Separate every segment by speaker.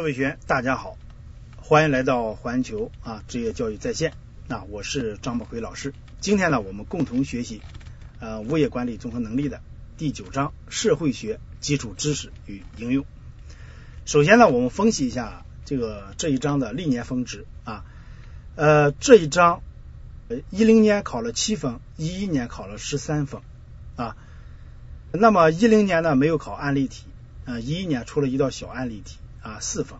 Speaker 1: 各位学员，大家好，欢迎来到环球啊职业教育在线啊，我是张宝辉老师。今天呢，我们共同学习呃物业管理综合能力的第九章社会学基础知识与应用。首先呢，我们分析一下这个这一章的历年分值啊，呃这一章呃一零年考了七分，一一年考了十三分啊。那么一零年呢没有考案例题，啊一一年出了一道小案例题。啊，四分，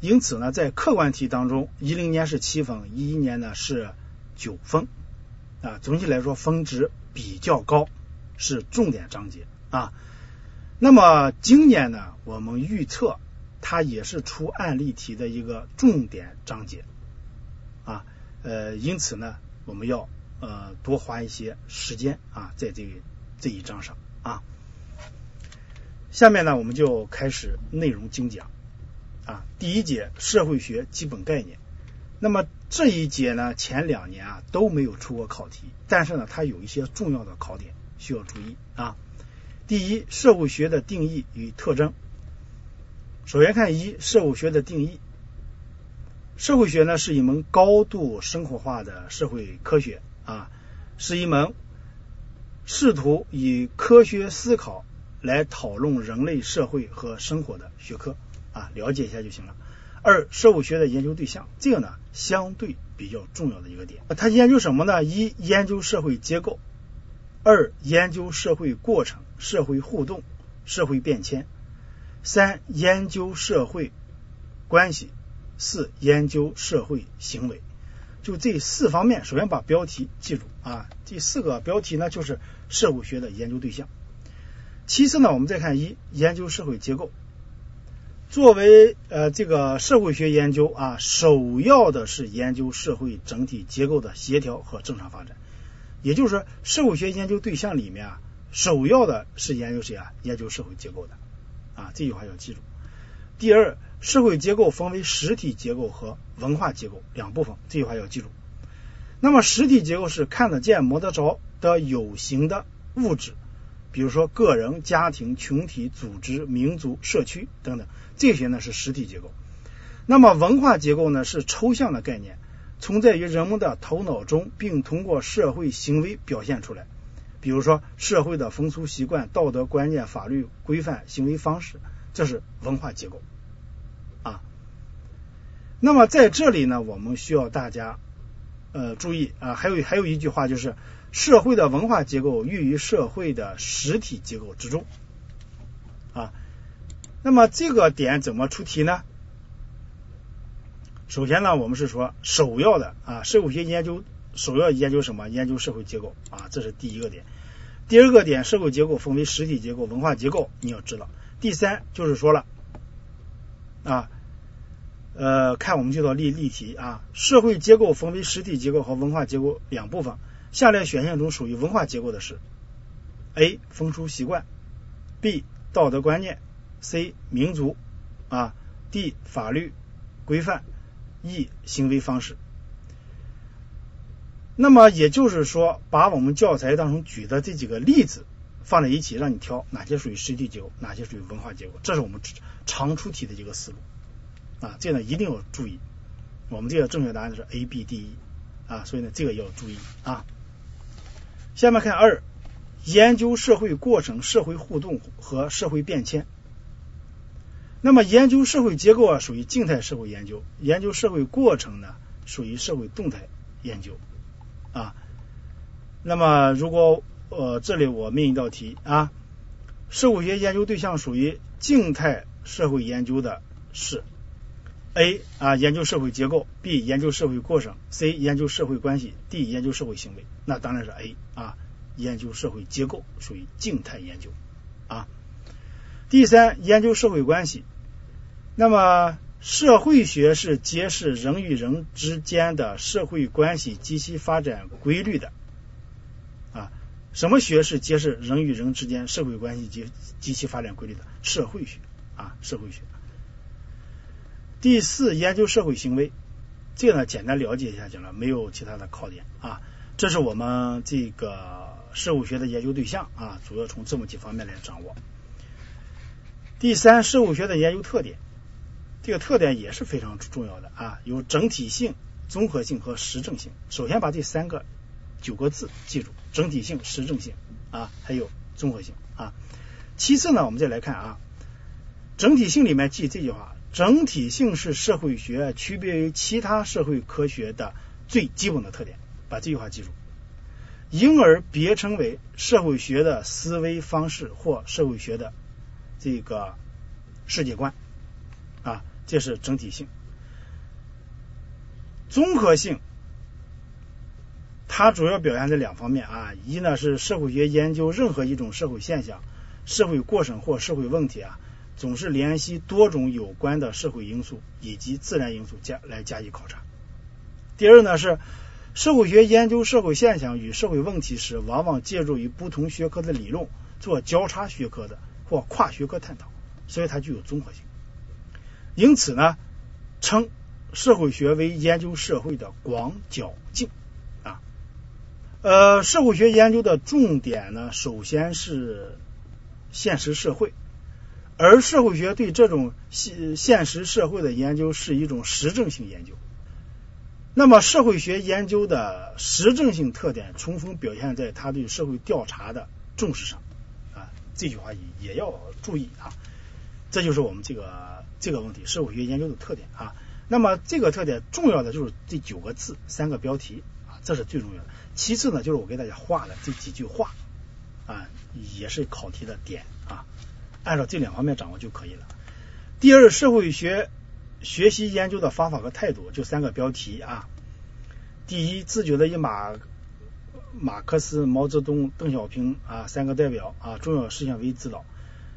Speaker 1: 因此呢，在客观题当中，一零年是七分，一一年呢是九分，啊，总体来说分值比较高，是重点章节啊。那么今年呢，我们预测它也是出案例题的一个重点章节啊，呃，因此呢，我们要呃多花一些时间啊，在这这一章上啊。下面呢，我们就开始内容精讲。啊，第一节社会学基本概念。那么这一节呢，前两年啊都没有出过考题，但是呢，它有一些重要的考点需要注意啊。第一，社会学的定义与特征。首先看一，社会学的定义。社会学呢是一门高度生活化的社会科学啊，是一门试图以科学思考来讨论人类社会和生活的学科。啊，了解一下就行了。二，社会学的研究对象，这个呢相对比较重要的一个点。它研究什么呢？一，研究社会结构；二，研究社会过程、社会互动、社会变迁；三，研究社会关系；四，研究社会行为。就这四方面，首先把标题记住啊。第四个标题呢，就是社会学的研究对象。其次呢，我们再看一，研究社会结构。作为呃这个社会学研究啊，首要的是研究社会整体结构的协调和正常发展。也就是说，社会学研究对象里面啊，首要的是研究谁啊？研究社会结构的啊，这句话要记住。第二，社会结构分为实体结构和文化结构两部分，这句话要记住。那么实体结构是看得见、摸得着的有形的物质。比如说，个人、家庭、群体、组织、民族、社区等等，这些呢是实体结构。那么文化结构呢是抽象的概念，存在于人们的头脑中，并通过社会行为表现出来。比如说，社会的风俗习惯、道德观念、法律规范、行为方式，这是文化结构啊。那么在这里呢，我们需要大家呃注意啊，还有还有一句话就是。社会的文化结构寓于社会的实体结构之中啊。那么这个点怎么出题呢？首先呢，我们是说首要的啊，社会学研究首要研究什么？研究社会结构啊，这是第一个点。第二个点，社会结构分为实体结构、文化结构，你要知道。第三就是说了啊，呃，看我们这道例例题啊，社会结构分为实体结构和文化结构两部分。下列选项中属于文化结构的是：A. 风俗习惯，B. 道德观念，C. 民族啊，D. 法律规范，E. 行为方式。那么也就是说，把我们教材当中举的这几个例子放在一起，让你挑哪些属于实体结构，哪些属于文化结构，这是我们常出题的一个思路啊。这呢一定要注意，我们这个正确答案是 A、B、D、E 啊，所以呢这个要注意啊。下面看二，研究社会过程、社会互动和社会变迁。那么研究社会结构啊，属于静态社会研究；研究社会过程呢，属于社会动态研究啊。那么如果呃这里我命一道题啊，社会学研究对象属于静态社会研究的是 A 啊，研究社会结构；B 研究社会过程；C 研究社会关系；D 研究社会行为。那当然是 A 啊，研究社会结构属于静态研究啊。第三，研究社会关系。那么，社会学是揭示人与人之间的社会关系及其发展规律的啊。什么学是揭示人与人之间社会关系及及其发展规律的？社会学啊，社会学。第四，研究社会行为。这个呢，简单了解一下就了，没有其他的考点啊。这是我们这个社会学的研究对象啊，主要从这么几方面来掌握。第三，社会学的研究特点。这个特点也是非常重要的啊，有整体性、综合性和实证性。首先把这三个九个字记住：整体性、实证性啊，还有综合性啊。其次呢，我们再来看啊，整体性里面记这句话：整体性是社会学区别于其他社会科学的最基本的特点。把这句话记住，因而别称为社会学的思维方式或社会学的这个世界观啊。这是整体性，综合性，它主要表现在两方面啊。一呢是社会学研究任何一种社会现象、社会过程或社会问题啊，总是联系多种有关的社会因素以及自然因素加来加以考察。第二呢是社会学研究社会现象与社会问题时，往往借助于不同学科的理论做交叉学科的或跨学科探讨，所以它具有综合性。因此呢，称社会学为研究社会的广角镜啊。呃，社会学研究的重点呢，首先是现实社会，而社会学对这种现现实社会的研究是一种实证性研究。那么，社会学研究的实证性特点充分表现在他对社会调查的重视上啊。这句话也也要注意啊。这就是我们这个。这个问题，社会学研究的特点啊。那么这个特点重要的就是这九个字，三个标题啊，这是最重要的。其次呢，就是我给大家画的这几句话啊，也是考题的点啊。按照这两方面掌握就可以了。第二，社会学学习研究的方法和态度，就三个标题啊。第一，自觉的以马马克思、毛泽东、邓小平啊三个代表啊重要事项为指导。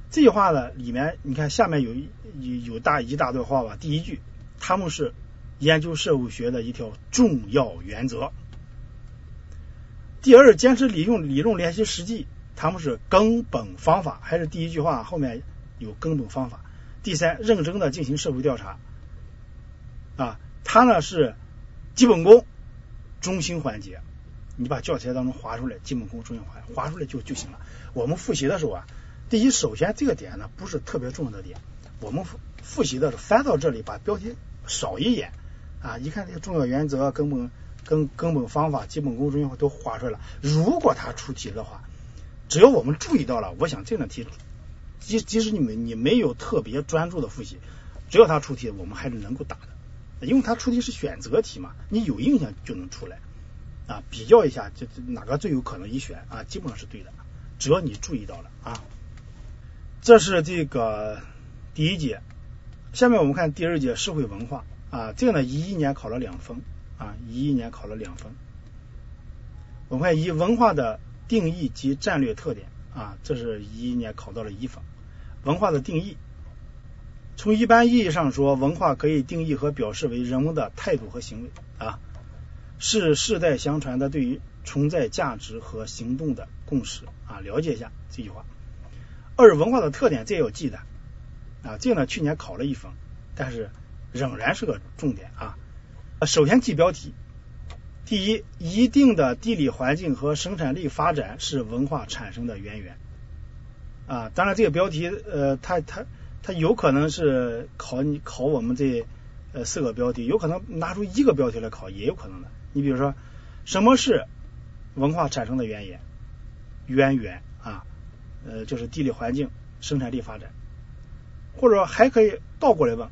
Speaker 1: 这句话呢，里面你看下面有有有大一大段话吧。第一句，他们是研究社会学的一条重要原则。第二，坚持理用理论联系实际，他们是根本方法。还是第一句话后面有根本方法。第三，认真的进行社会调查啊，它呢是基本功中心环节。你把教材当中划出来，基本功中心环划出来就就行了。我们复习的时候啊。第一，首先这个点呢不是特别重要的点，我们复习的时候翻到这里，把标题扫一眼啊，一看这些重要原则、根本根根本方法、基本功中心都划出来了。如果他出题的话，只要我们注意到了，我想这样题，即即使你们你没有特别专注的复习，只要他出题，我们还是能够答的，因为他出题是选择题嘛，你有印象就能出来。啊，比较一下，这哪个最有可能一选啊，基本上是对的，只要你注意到了啊。这是这个第一节，下面我们看第二节社会文化。啊，这个呢一一年考了两分。啊，一一年考了两分。我们看一文化的定义及战略特点啊，这是一一年考到了一分。文化的定义，从一般意义上说，文化可以定义和表示为人们的态度和行为啊，是世代相传的对于存在价值和行动的共识啊，了解一下这句话。二文化的特点，这要记的啊，这呢去年考了一分，但是仍然是个重点啊。首先记标题，第一，一定的地理环境和生产力发展是文化产生的渊源啊。当然，这个标题呃，它它它有可能是考你考我们这呃四个标题，有可能拿出一个标题来考，也有可能的。你比如说，什么是文化产生的渊源？渊源啊。呃，就是地理环境、生产力发展，或者还可以倒过来问：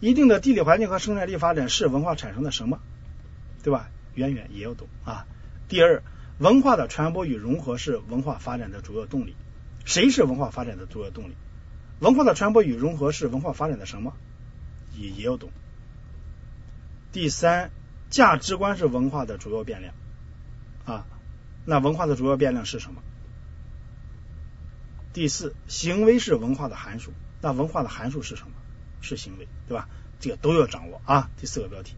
Speaker 1: 一定的地理环境和生产力发展是文化产生的什么？对吧？渊源也要懂啊。第二，文化的传播与融合是文化发展的主要动力。谁是文化发展的主要动力？文化的传播与融合是文化发展的什么？也也要懂。第三，价值观是文化的主要变量啊。那文化的主要变量是什么？第四，行为是文化的函数，那文化的函数是什么？是行为，对吧？这个都要掌握啊。第四个标题。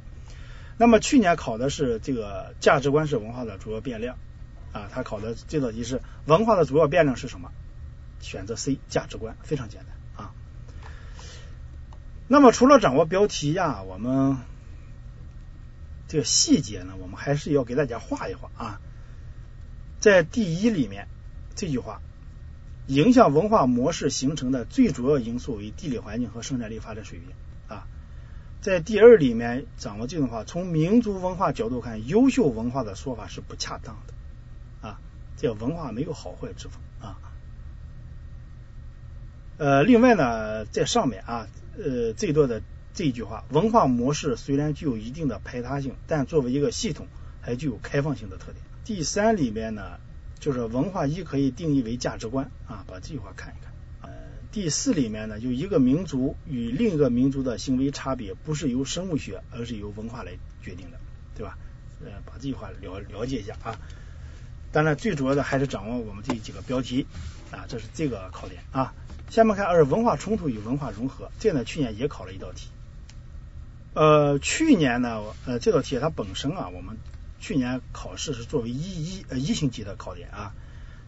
Speaker 1: 那么去年考的是这个价值观是文化的主要变量啊，他考的这道题是文化的主要变量是什么？选择 C，价值观，非常简单啊。那么除了掌握标题呀，我们这个细节呢，我们还是要给大家画一画啊。在第一里面这句话。影响文化模式形成的最主要因素为地理环境和生产力发展水平在第二里面掌握这种话，从民族文化角度看，优秀文化的说法是不恰当的啊，这文化没有好坏之分啊。呃，另外呢，在上面啊，呃，最多的这句话，文化模式虽然具有一定的排他性，但作为一个系统，还具有开放性的特点。第三里面呢，就是文化一可以定义为价值观啊，把这句话看一看。第四里面呢，就一个民族与另一个民族的行为差别，不是由生物学，而是由文化来决定的，对吧？呃，把这句话了了解一下啊。当然，最主要的还是掌握我们这几个标题啊，这是这个考点啊。下面看二文化冲突与文化融合，这呢去年也考了一道题。呃，去年呢，呃这道题它本身啊，我们去年考试是作为一一呃一星级的考点啊。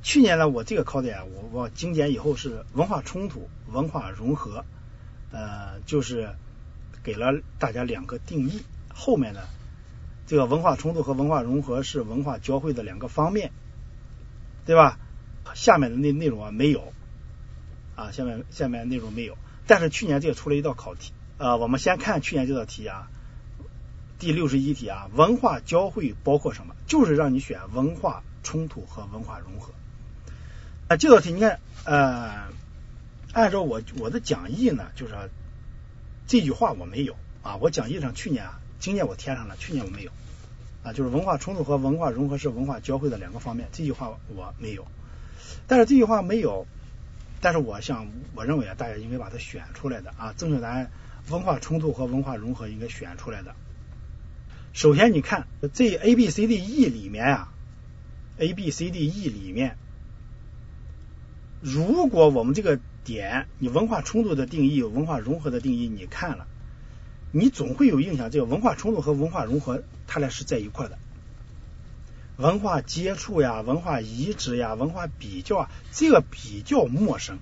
Speaker 1: 去年呢，我这个考点我我精简以后是文化冲突、文化融合，呃，就是给了大家两个定义。后面呢，这个文化冲突和文化融合是文化交汇的两个方面，对吧？下面的内内容啊没有。啊，下面下面内容没有，但是去年这个出了一道考题，呃，我们先看去年这道题啊，第六十一题啊，文化交汇包括什么？就是让你选文化冲突和文化融合。啊，这道题你看，呃，按照我我的讲义呢，就是这句话我没有啊，我讲义上去年啊，今年我填上了，去年我没有啊，就是文化冲突和文化融合是文化交汇的两个方面，这句话我没有，但是这句话没有。但是我想，我认为啊，大家应该把它选出来的啊，正确答案文化冲突和文化融合应该选出来的。首先，你看这 A B C D E 里面啊，A B C D E 里面，如果我们这个点，你文化冲突的定义、文化融合的定义，你看了，你总会有印象，这个文化冲突和文化融合，它俩是在一块的。文化接触呀，文化移植呀，文化比较啊，这个比较陌生，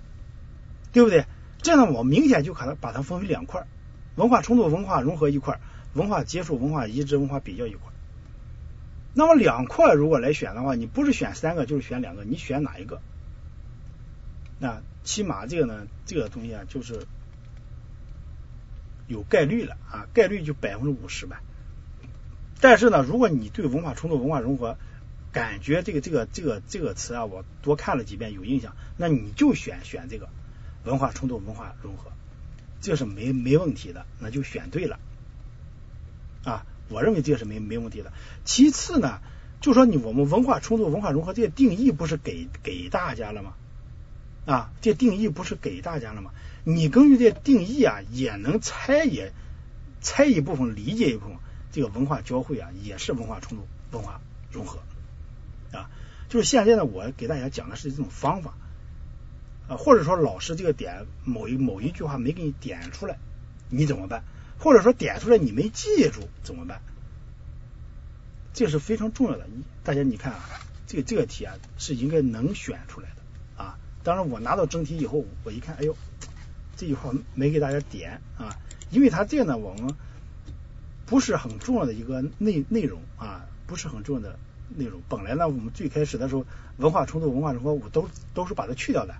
Speaker 1: 对不对？这样我明显就可能把它分为两块文化冲突、文化融合一块文化接触、文化移植、文化比较一块那么两块如果来选的话，你不是选三个就是选两个，你选哪一个？那起码这个呢，这个东西啊，就是有概率了啊，概率就百分之五十吧。但是呢，如果你对文化冲突、文化融合感觉这个这个这个这个词啊，我多看了几遍有印象，那你就选选这个文化冲突、文化融合，这是没没问题的，那就选对了啊。我认为这个是没没问题的。其次呢，就说你我们文化冲突、文化融合这些定义不是给给大家了吗？啊，这定义不是给大家了吗？你根据这定义啊，也能猜也猜一部分，理解一部分。这个文化交汇啊，也是文化冲突、文化融合啊。就是现在呢，我给大家讲的是这种方法啊，或者说老师这个点某一某一句话没给你点出来，你怎么办？或者说点出来你没记住怎么办？这是非常重要的。你大家你看啊，这个这个题啊是应该能选出来的。当然我拿到真题以后，我一看，哎呦，这句话没给大家点啊，因为他这个呢，我们。不是很重要的一个内内容啊，不是很重要的内容。本来呢，我们最开始的时候，文化冲突、文化融合，我都都是把它去掉的。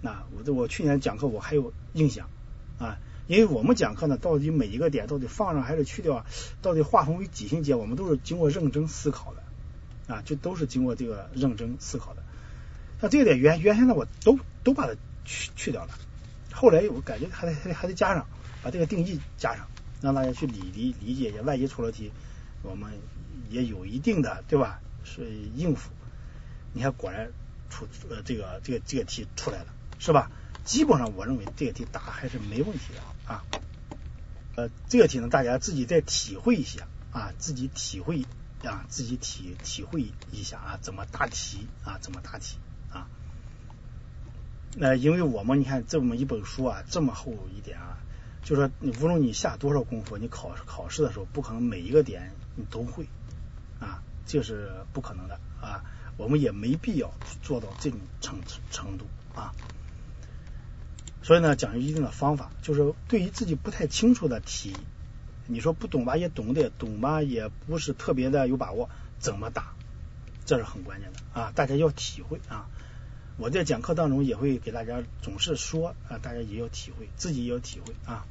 Speaker 1: 那我我去年讲课我还有印象啊，因为我们讲课呢，到底每一个点到底放上还是去掉，到底划分为几星级，我们都是经过认真思考的啊，就都是经过这个认真思考的。像这个点原原先呢，我都都把它去去掉了，后来我感觉还得还得还得加上，把这个定义加上。让大家去理理理解一下，万一出了题，我们也有一定的对吧？是应付。你看，果然出呃这个这个这个题出来了，是吧？基本上我认为这个题答还是没问题的啊。呃，这个题呢，大家自己再体会一下啊，自己体会啊，自己体体会一下啊，怎么答题啊，怎么答题啊？那因为我们你看这么一本书啊，这么厚一点啊。就说你无论你下多少功夫，你考考试的时候不可能每一个点你都会啊，这是不可能的啊。我们也没必要做到这种程程度啊。所以呢，讲究一定的方法，就是对于自己不太清楚的题，你说不懂吧也懂的，懂吧也不是特别的有把握，怎么答，这是很关键的啊。大家要体会啊。我在讲课当中也会给大家总是说啊，大家也有体会，自己也有体会啊。